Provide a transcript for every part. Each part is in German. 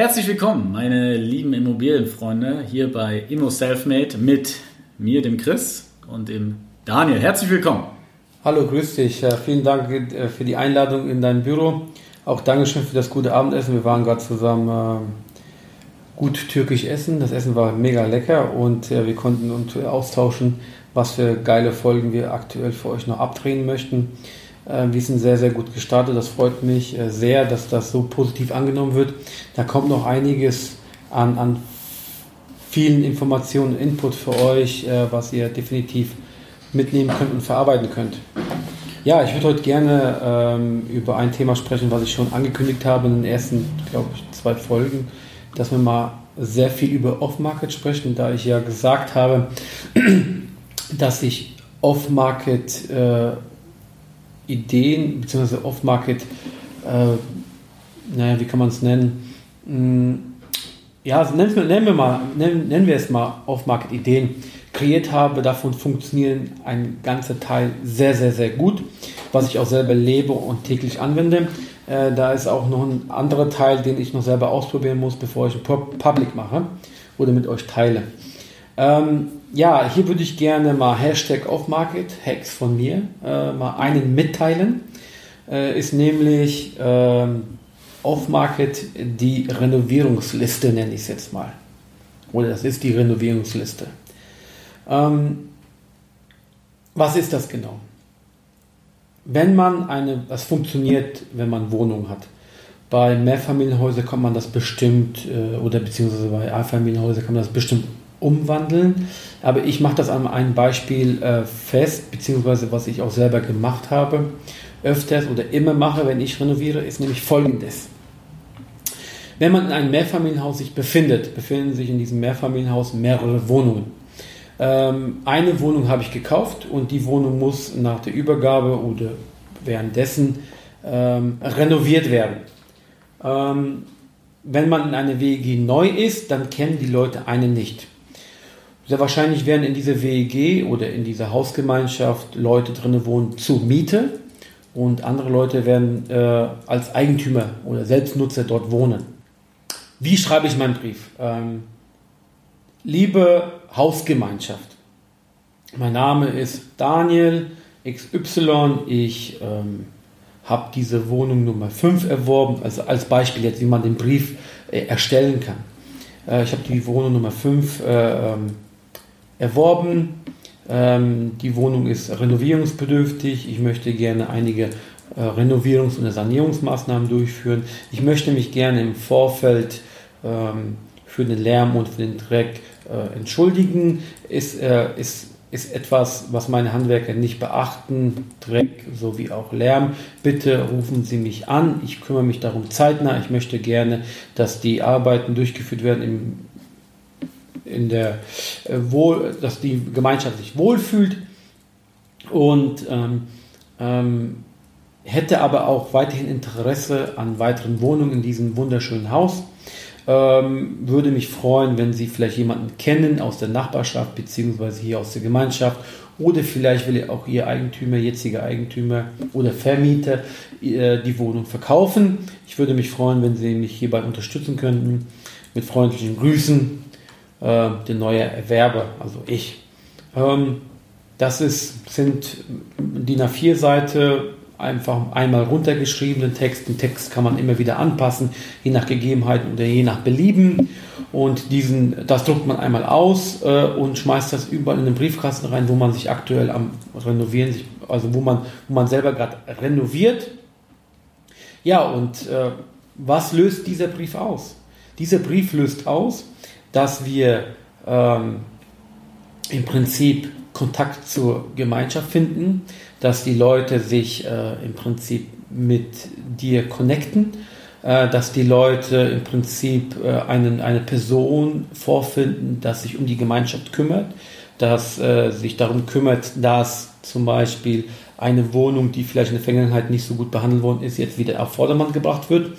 Herzlich willkommen, meine lieben Immobilienfreunde, hier bei Immo Selfmade mit mir, dem Chris und dem Daniel. Herzlich willkommen. Hallo, grüß dich. Vielen Dank äh, für die Einladung in dein Büro. Auch Dankeschön für das gute Abendessen. Wir waren gerade zusammen äh, gut türkisch essen. Das Essen war mega lecker und wir konnten uns austauschen, was für geile Folgen wir aktuell für euch noch abdrehen möchten. Wir sind sehr, sehr gut gestartet. Das freut mich äh, sehr, dass das so positiv angenommen wird. Da kommt noch einiges an, an vielen Informationen, Input für euch, äh, was ihr definitiv mitnehmen könnt und verarbeiten könnt. Ja, ich würde heute gerne ähm, über ein Thema sprechen, was ich schon angekündigt habe in den ersten, glaube ich, zwei Folgen, dass wir mal sehr viel über Off-Market sprechen, da ich ja gesagt habe, dass ich Off-Market äh, Ideen bzw. Off-Market, äh, naja, wie kann man es nennen? Hm, ja, also nennen, wir, nennen, wir mal, nennen, nennen wir es mal Off-Market-Ideen kreiert habe. Davon funktionieren ein ganzer Teil sehr, sehr, sehr gut, was ich auch selber lebe und täglich anwende. Äh, da ist auch noch ein anderer Teil, den ich noch selber ausprobieren muss, bevor ich ein Public mache oder mit euch teile. Ähm, ja, hier würde ich gerne mal Hashtag Offmarket, Hacks von mir, äh, mal einen mitteilen. Äh, ist nämlich ähm, Offmarket die Renovierungsliste, nenne ich es jetzt mal. Oder das ist die Renovierungsliste. Ähm, was ist das genau? Wenn man eine, das funktioniert, wenn man Wohnung hat. Bei Mehrfamilienhäusern kann man das bestimmt, äh, oder beziehungsweise bei Einfamilienhäusern kann man das bestimmt umwandeln. Aber ich mache das an einem Beispiel äh, fest, beziehungsweise was ich auch selber gemacht habe, öfters oder immer mache, wenn ich renoviere, ist nämlich folgendes. Wenn man in einem Mehrfamilienhaus sich befindet, befinden sich in diesem Mehrfamilienhaus mehrere Wohnungen. Ähm, eine Wohnung habe ich gekauft und die Wohnung muss nach der Übergabe oder währenddessen ähm, renoviert werden. Ähm, wenn man in einer WEG neu ist, dann kennen die Leute einen nicht. Sehr wahrscheinlich werden in dieser WEG oder in dieser Hausgemeinschaft Leute drin wohnen zur Miete und andere Leute werden äh, als Eigentümer oder Selbstnutzer dort wohnen. Wie schreibe ich meinen Brief? Ähm, liebe Hausgemeinschaft, mein Name ist Daniel XY, ich ähm, habe diese Wohnung Nummer 5 erworben, also als Beispiel jetzt, wie man den Brief äh, erstellen kann. Äh, ich habe die Wohnung Nummer 5 äh, ähm, erworben. Ähm, die Wohnung ist renovierungsbedürftig. Ich möchte gerne einige äh, Renovierungs- und Sanierungsmaßnahmen durchführen. Ich möchte mich gerne im Vorfeld ähm, für den Lärm und für den Dreck äh, entschuldigen. Ist, äh, ist, ist etwas, was meine Handwerker nicht beachten. Dreck sowie auch Lärm. Bitte rufen Sie mich an. Ich kümmere mich darum zeitnah. Ich möchte gerne, dass die Arbeiten durchgeführt werden im in der äh, wohl, dass die Gemeinschaft sich wohlfühlt und ähm, ähm, hätte aber auch weiterhin Interesse an weiteren Wohnungen in diesem wunderschönen Haus. Ähm, würde mich freuen, wenn Sie vielleicht jemanden kennen aus der Nachbarschaft beziehungsweise hier aus der Gemeinschaft oder vielleicht will auch Ihr Eigentümer, jetziger Eigentümer oder Vermieter äh, die Wohnung verkaufen. Ich würde mich freuen, wenn Sie mich hierbei unterstützen könnten. Mit freundlichen Grüßen, äh, der neue Erwerber, also ich. Ähm, das ist, sind DIN A4-Seite, einfach einmal runtergeschriebenen Text. Den Text kann man immer wieder anpassen, je nach Gegebenheiten oder je nach Belieben. Und diesen, das druckt man einmal aus äh, und schmeißt das überall in den Briefkasten rein, wo man sich aktuell am Renovieren, also wo man, wo man selber gerade renoviert. Ja, und äh, was löst dieser Brief aus? Dieser Brief löst aus, dass wir ähm, im Prinzip Kontakt zur Gemeinschaft finden, dass die Leute sich äh, im Prinzip mit dir connecten, äh, dass die Leute im Prinzip äh, einen, eine Person vorfinden, dass sich um die Gemeinschaft kümmert, dass äh, sich darum kümmert, dass zum Beispiel eine Wohnung, die vielleicht in der Vergangenheit nicht so gut behandelt worden ist, jetzt wieder auf Vordermann gebracht wird.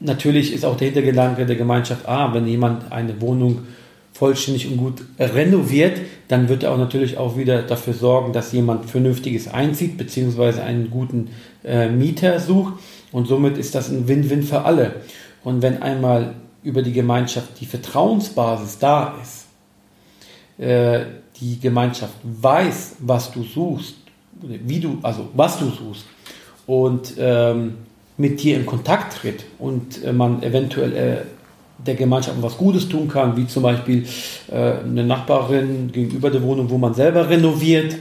Natürlich ist auch der Hintergedanke der Gemeinschaft, ah, wenn jemand eine Wohnung vollständig und gut renoviert, dann wird er auch natürlich auch wieder dafür sorgen, dass jemand Vernünftiges einzieht, beziehungsweise einen guten äh, Mieter sucht. Und somit ist das ein Win-Win für alle. Und wenn einmal über die Gemeinschaft die Vertrauensbasis da ist, äh, die Gemeinschaft weiß, was du suchst, wie du, also was du suchst, und ähm, mit dir in Kontakt tritt und äh, man eventuell äh, der Gemeinschaft was Gutes tun kann, wie zum Beispiel äh, eine Nachbarin gegenüber der Wohnung, wo man selber renoviert,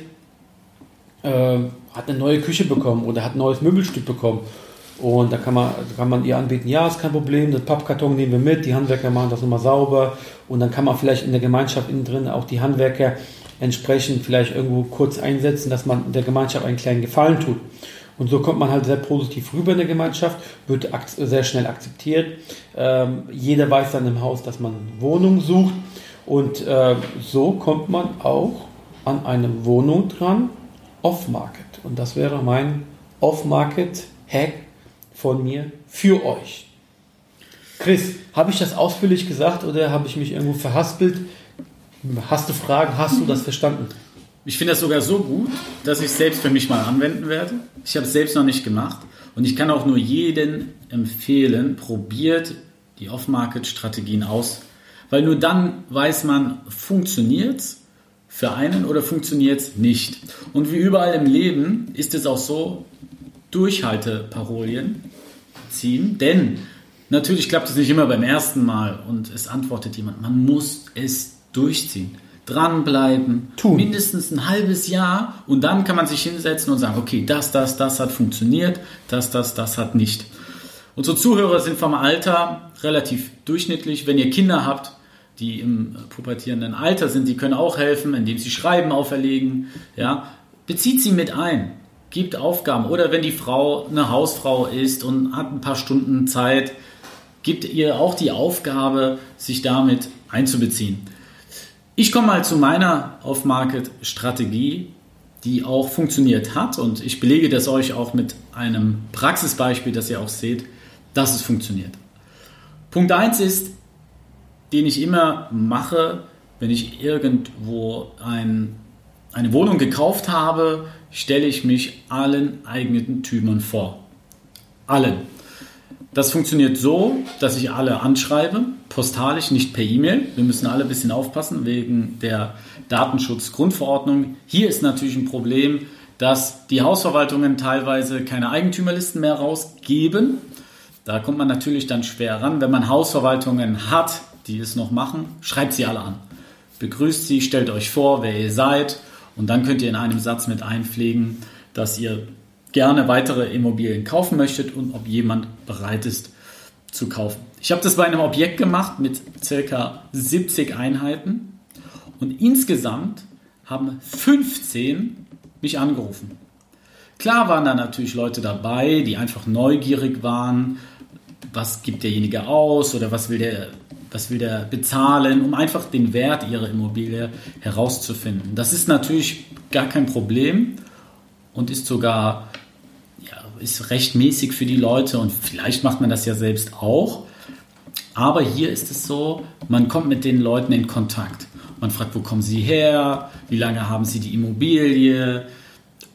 äh, hat eine neue Küche bekommen oder hat ein neues Möbelstück bekommen. Und da kann man, kann man ihr anbieten, ja, ist kein Problem, das Pappkarton nehmen wir mit, die Handwerker machen das nochmal sauber. Und dann kann man vielleicht in der Gemeinschaft innen drin auch die Handwerker entsprechend vielleicht irgendwo kurz einsetzen, dass man der Gemeinschaft einen kleinen Gefallen tut. Und so kommt man halt sehr positiv rüber in der Gemeinschaft, wird sehr schnell akzeptiert. Ähm, jeder weiß dann im Haus, dass man Wohnung sucht. Und äh, so kommt man auch an eine Wohnung dran, off-market. Und das wäre mein off-market-Hack von mir für euch. Chris, habe ich das ausführlich gesagt oder habe ich mich irgendwo verhaspelt? Hast du Fragen? Hast du das verstanden? Ich finde das sogar so gut, dass ich es selbst für mich mal anwenden werde. Ich habe es selbst noch nicht gemacht. Und ich kann auch nur jeden empfehlen, probiert die Off-Market-Strategien aus, weil nur dann weiß man, funktioniert es für einen oder funktioniert es nicht. Und wie überall im Leben ist es auch so, Durchhalteparolien ziehen, denn natürlich klappt es nicht immer beim ersten Mal und es antwortet jemand, man muss es durchziehen dranbleiben, Tun. mindestens ein halbes Jahr und dann kann man sich hinsetzen und sagen, okay, das, das, das hat funktioniert, das, das, das hat nicht. Unsere Zuhörer sind vom Alter relativ durchschnittlich. Wenn ihr Kinder habt, die im pubertierenden Alter sind, die können auch helfen, indem sie Schreiben auferlegen. Ja, bezieht sie mit ein, gibt Aufgaben. Oder wenn die Frau eine Hausfrau ist und hat ein paar Stunden Zeit, gibt ihr auch die Aufgabe, sich damit einzubeziehen. Ich komme mal zu meiner Off-Market-Strategie, die auch funktioniert hat und ich belege das euch auch mit einem Praxisbeispiel, dass ihr auch seht, dass es funktioniert. Punkt 1 ist, den ich immer mache, wenn ich irgendwo ein, eine Wohnung gekauft habe, stelle ich mich allen Eigentümern vor. Allen. Das funktioniert so, dass ich alle anschreibe, postalisch, nicht per E-Mail. Wir müssen alle ein bisschen aufpassen wegen der Datenschutzgrundverordnung. Hier ist natürlich ein Problem, dass die Hausverwaltungen teilweise keine Eigentümerlisten mehr rausgeben. Da kommt man natürlich dann schwer ran. Wenn man Hausverwaltungen hat, die es noch machen, schreibt sie alle an. Begrüßt sie, stellt euch vor, wer ihr seid und dann könnt ihr in einem Satz mit einpflegen, dass ihr gerne weitere Immobilien kaufen möchtet und ob jemand bereit ist zu kaufen. Ich habe das bei einem Objekt gemacht mit circa 70 Einheiten und insgesamt haben 15 mich angerufen. Klar waren da natürlich Leute dabei, die einfach neugierig waren, was gibt derjenige aus oder was will der, was will der bezahlen, um einfach den Wert ihrer Immobilie herauszufinden. Das ist natürlich gar kein Problem und ist sogar ist rechtmäßig für die Leute und vielleicht macht man das ja selbst auch. Aber hier ist es so, man kommt mit den Leuten in Kontakt. Man fragt, wo kommen sie her? Wie lange haben sie die Immobilie?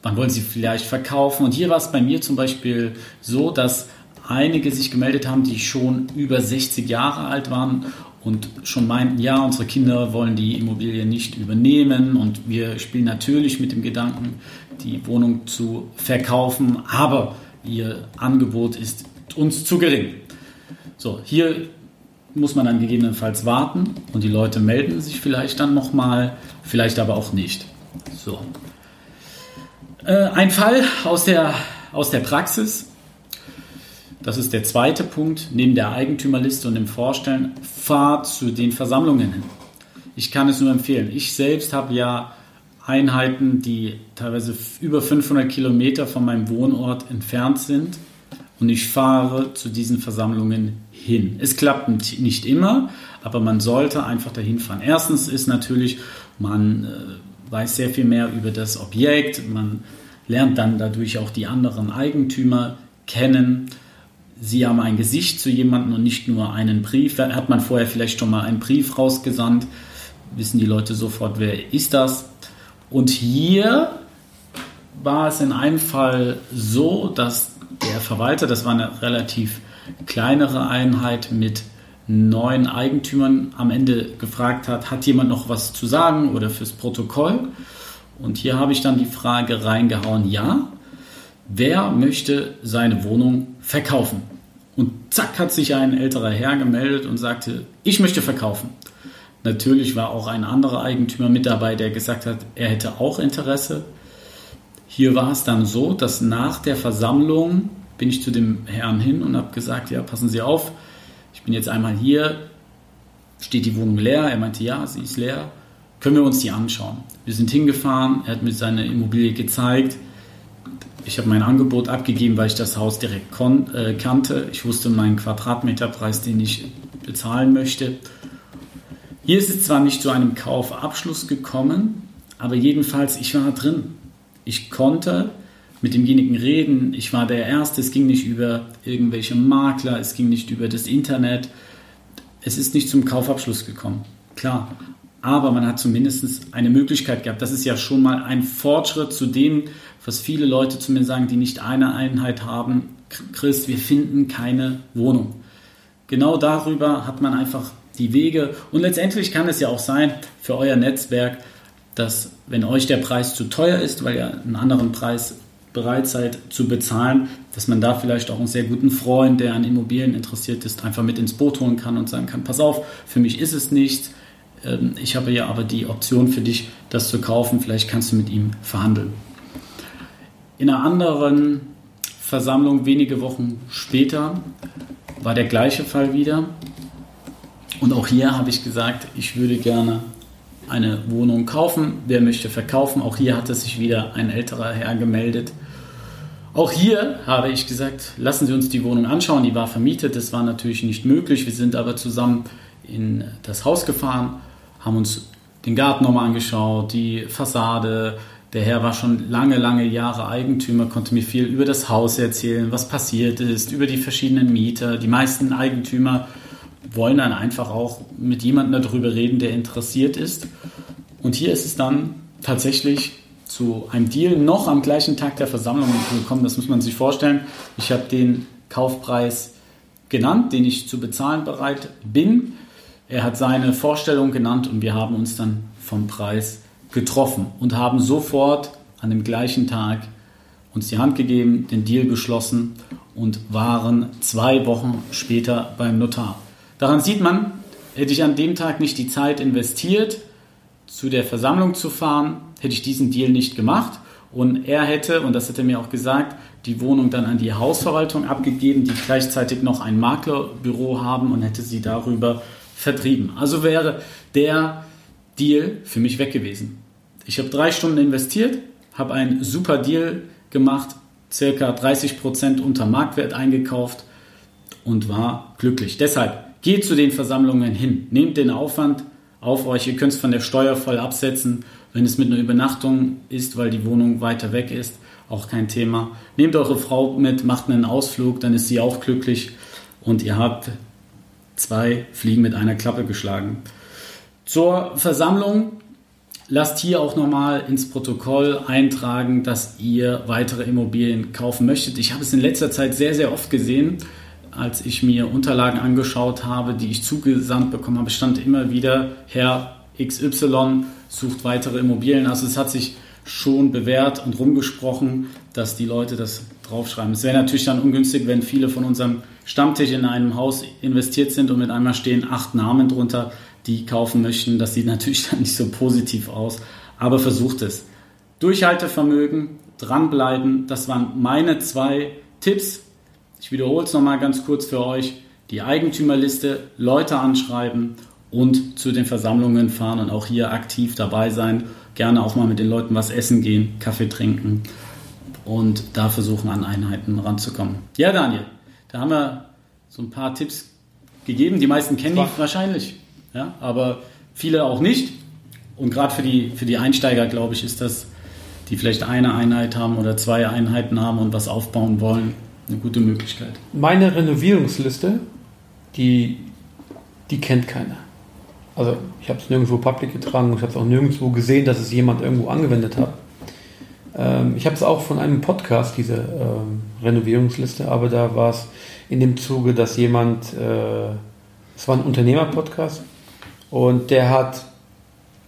Wann wollen sie vielleicht verkaufen? Und hier war es bei mir zum Beispiel so, dass einige sich gemeldet haben, die schon über 60 Jahre alt waren und schon meinten, ja, unsere Kinder wollen die Immobilie nicht übernehmen und wir spielen natürlich mit dem Gedanken, die Wohnung zu verkaufen, aber ihr Angebot ist uns zu gering. So, hier muss man dann gegebenenfalls warten und die Leute melden sich vielleicht dann nochmal, vielleicht aber auch nicht. So. Äh, ein Fall aus der, aus der Praxis. Das ist der zweite Punkt. Neben der Eigentümerliste und dem Vorstellen, fahrt zu den Versammlungen hin. Ich kann es nur empfehlen. Ich selbst habe ja Einheiten, die teilweise über 500 Kilometer von meinem Wohnort entfernt sind. und ich fahre zu diesen Versammlungen hin. Es klappt nicht immer, aber man sollte einfach dahin fahren. Erstens ist natürlich, man äh, weiß sehr viel mehr über das Objekt, man lernt dann dadurch auch die anderen Eigentümer kennen. Sie haben ein Gesicht zu jemandem und nicht nur einen Brief. Hat man vorher vielleicht schon mal einen Brief rausgesandt, wissen die Leute sofort, wer ist das. Und hier war es in einem Fall so, dass der Verwalter, das war eine relativ kleinere Einheit mit neun Eigentümern, am Ende gefragt hat, hat jemand noch was zu sagen oder fürs Protokoll? Und hier habe ich dann die Frage reingehauen, ja, wer möchte seine Wohnung verkaufen? Und zack hat sich ein älterer Herr gemeldet und sagte, ich möchte verkaufen. Natürlich war auch ein anderer Eigentümer mit dabei, der gesagt hat, er hätte auch Interesse. Hier war es dann so, dass nach der Versammlung bin ich zu dem Herrn hin und habe gesagt, ja, passen Sie auf, ich bin jetzt einmal hier, steht die Wohnung leer? Er meinte, ja, sie ist leer. Können wir uns die anschauen? Wir sind hingefahren, er hat mir seine Immobilie gezeigt. Ich habe mein Angebot abgegeben, weil ich das Haus direkt äh, kannte. Ich wusste meinen Quadratmeterpreis, den ich bezahlen möchte. Hier ist es zwar nicht zu einem Kaufabschluss gekommen, aber jedenfalls, ich war drin. Ich konnte mit demjenigen reden. Ich war der Erste. Es ging nicht über irgendwelche Makler, es ging nicht über das Internet. Es ist nicht zum Kaufabschluss gekommen. Klar. Aber man hat zumindest eine Möglichkeit gehabt. Das ist ja schon mal ein Fortschritt zu dem, was viele Leute zu mir sagen, die nicht eine Einheit haben. Chris, wir finden keine Wohnung. Genau darüber hat man einfach die Wege. Und letztendlich kann es ja auch sein für euer Netzwerk, dass wenn euch der Preis zu teuer ist, weil ihr einen anderen Preis bereit seid zu bezahlen, dass man da vielleicht auch einen sehr guten Freund, der an Immobilien interessiert ist, einfach mit ins Boot holen kann und sagen kann, pass auf, für mich ist es nichts, ähm, ich habe ja aber die Option für dich, das zu kaufen, vielleicht kannst du mit ihm verhandeln. In einer anderen Versammlung wenige Wochen später war der gleiche Fall wieder. Und auch hier habe ich gesagt, ich würde gerne eine Wohnung kaufen. Wer möchte verkaufen? Auch hier hatte sich wieder ein älterer Herr gemeldet. Auch hier habe ich gesagt, lassen Sie uns die Wohnung anschauen. Die war vermietet, das war natürlich nicht möglich. Wir sind aber zusammen in das Haus gefahren, haben uns den Garten nochmal angeschaut, die Fassade. Der Herr war schon lange, lange Jahre Eigentümer, konnte mir viel über das Haus erzählen, was passiert ist, über die verschiedenen Mieter. Die meisten Eigentümer wollen dann einfach auch mit jemandem darüber reden, der interessiert ist. Und hier ist es dann tatsächlich zu einem Deal noch am gleichen Tag der Versammlung gekommen. Das muss man sich vorstellen. Ich habe den Kaufpreis genannt, den ich zu bezahlen bereit bin. Er hat seine Vorstellung genannt und wir haben uns dann vom Preis getroffen und haben sofort an dem gleichen Tag uns die Hand gegeben, den Deal geschlossen und waren zwei Wochen später beim Notar. Daran sieht man, hätte ich an dem Tag nicht die Zeit investiert, zu der Versammlung zu fahren, hätte ich diesen Deal nicht gemacht. Und er hätte, und das hat er mir auch gesagt, die Wohnung dann an die Hausverwaltung abgegeben, die gleichzeitig noch ein Maklerbüro haben und hätte sie darüber vertrieben. Also wäre der Deal für mich weg gewesen. Ich habe drei Stunden investiert, habe einen super Deal gemacht, circa 30 Prozent unter Marktwert eingekauft und war glücklich. Deshalb Geht zu den Versammlungen hin. Nehmt den Aufwand auf euch. Ihr könnt es von der Steuer voll absetzen. Wenn es mit einer Übernachtung ist, weil die Wohnung weiter weg ist, auch kein Thema. Nehmt eure Frau mit, macht einen Ausflug, dann ist sie auch glücklich und ihr habt zwei Fliegen mit einer Klappe geschlagen. Zur Versammlung lasst hier auch nochmal ins Protokoll eintragen, dass ihr weitere Immobilien kaufen möchtet. Ich habe es in letzter Zeit sehr, sehr oft gesehen, als ich mir Unterlagen angeschaut habe, die ich zugesandt bekommen habe, stand immer wieder, Herr XY sucht weitere Immobilien. Also es hat sich schon bewährt und rumgesprochen, dass die Leute das draufschreiben. Es wäre natürlich dann ungünstig, wenn viele von unserem Stammtisch in einem Haus investiert sind und mit einmal stehen acht Namen drunter, die kaufen möchten. Das sieht natürlich dann nicht so positiv aus, aber versucht es. Durchhaltevermögen, dranbleiben, das waren meine zwei Tipps ich wiederhole es nochmal ganz kurz für euch. Die Eigentümerliste, Leute anschreiben und zu den Versammlungen fahren und auch hier aktiv dabei sein. Gerne auch mal mit den Leuten was essen gehen, Kaffee trinken und da versuchen, an Einheiten ranzukommen. Ja, Daniel, da haben wir so ein paar Tipps gegeben. Die meisten kennen die wahrscheinlich, ja, aber viele auch nicht. Und gerade für die, für die Einsteiger, glaube ich, ist das, die vielleicht eine Einheit haben oder zwei Einheiten haben und was aufbauen wollen, eine gute Möglichkeit. Meine Renovierungsliste, die, die kennt keiner. Also ich habe es nirgendwo public getragen, ich habe es auch nirgendwo gesehen, dass es jemand irgendwo angewendet hat. Ähm, ich habe es auch von einem Podcast, diese ähm, Renovierungsliste, aber da war es in dem Zuge, dass jemand, äh, es war ein Unternehmer-Podcast und der hat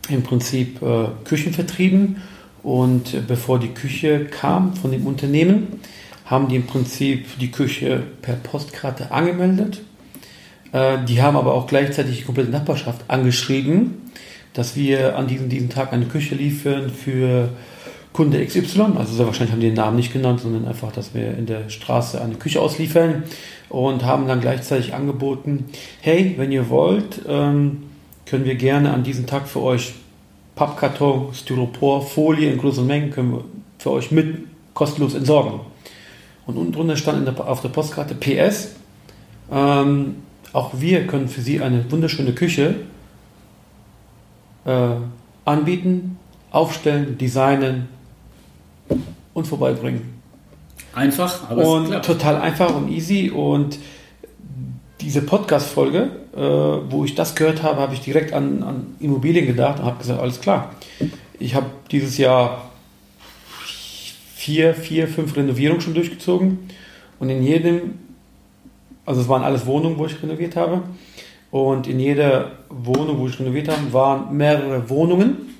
im Prinzip äh, Küchen vertrieben und äh, bevor die Küche kam von dem Unternehmen, haben die im Prinzip die Küche per Postkarte angemeldet. Äh, die haben aber auch gleichzeitig die komplette Nachbarschaft angeschrieben, dass wir an diesem, diesem Tag eine Küche liefern für Kunde XY. Also sehr wahrscheinlich haben die den Namen nicht genannt, sondern einfach, dass wir in der Straße eine Küche ausliefern und haben dann gleichzeitig angeboten, hey, wenn ihr wollt, ähm, können wir gerne an diesem Tag für euch Pappkarton, Styropor, Folie in großen Mengen können wir für euch mit kostenlos entsorgen. Und unten drunter stand der, auf der Postkarte PS, ähm, auch wir können für Sie eine wunderschöne Küche äh, anbieten, aufstellen, designen und vorbeibringen. Einfach, aber und total einfach und easy. Und diese Podcast-Folge, äh, wo ich das gehört habe, habe ich direkt an, an Immobilien gedacht und habe gesagt, alles klar. Ich habe dieses Jahr vier, vier, fünf Renovierungen schon durchgezogen und in jedem, also es waren alles Wohnungen, wo ich renoviert habe und in jeder Wohnung, wo ich renoviert habe, waren mehrere Wohnungen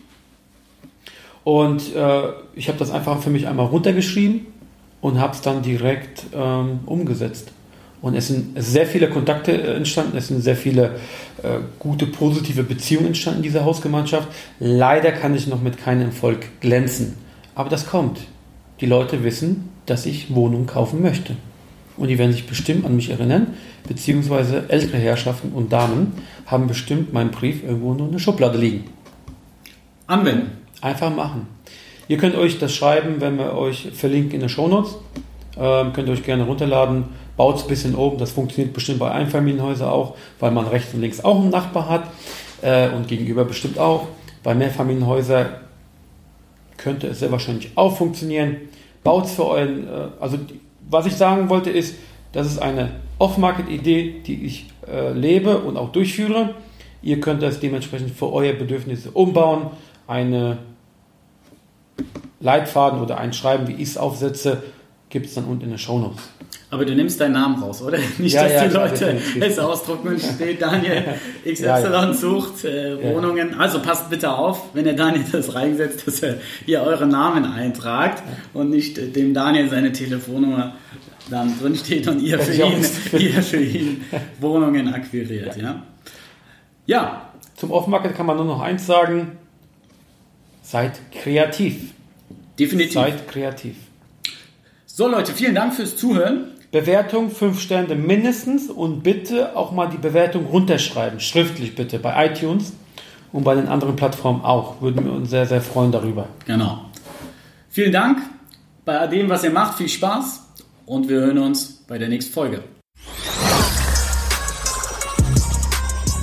und äh, ich habe das einfach für mich einmal runtergeschrieben und habe es dann direkt ähm, umgesetzt. Und es sind sehr viele Kontakte äh, entstanden, es sind sehr viele äh, gute, positive Beziehungen entstanden in dieser Hausgemeinschaft. Leider kann ich noch mit keinem Erfolg glänzen. Aber das kommt die Leute wissen, dass ich Wohnungen kaufen möchte. Und die werden sich bestimmt an mich erinnern, beziehungsweise ältere Herrschaften und Damen haben bestimmt meinen Brief irgendwo nur in der Schublade liegen. Anwenden. Einfach machen. Ihr könnt euch das schreiben, wenn wir euch verlinken in den Shownotes. Ähm, könnt ihr euch gerne runterladen. Baut es ein bisschen oben. Das funktioniert bestimmt bei Einfamilienhäusern auch, weil man rechts und links auch einen Nachbar hat. Äh, und gegenüber bestimmt auch. Bei Mehrfamilienhäusern könnte es sehr wahrscheinlich auch funktionieren. Baut es für euren, äh, also was ich sagen wollte ist, das ist eine Off-Market-Idee, die ich äh, lebe und auch durchführe. Ihr könnt das dementsprechend für eure Bedürfnisse umbauen. Eine Leitfaden oder ein Schreiben, wie ich es aufsetze, gibt es dann unten in den Show Notes. Aber du nimmst deinen Namen raus, oder? Nicht, ja, dass ja, die Leute es ausdrucken und steht, Daniel XY ja, sucht äh, Wohnungen. Also passt bitte auf, wenn ihr Daniel das reinsetzt, dass er hier euren Namen eintragt und nicht äh, dem Daniel seine Telefonnummer dann drin steht und ihr für, ihn, ihr für ihn Wohnungen akquiriert. Ja. ja. Zum Off-Market kann man nur noch eins sagen. Seid kreativ. Definitiv. Seid kreativ. So Leute, vielen Dank fürs Zuhören. Bewertung 5 Sterne mindestens und bitte auch mal die Bewertung runterschreiben, schriftlich bitte, bei iTunes und bei den anderen Plattformen auch. Würden wir uns sehr, sehr freuen darüber. Genau. Vielen Dank bei dem, was ihr macht. Viel Spaß und wir hören uns bei der nächsten Folge.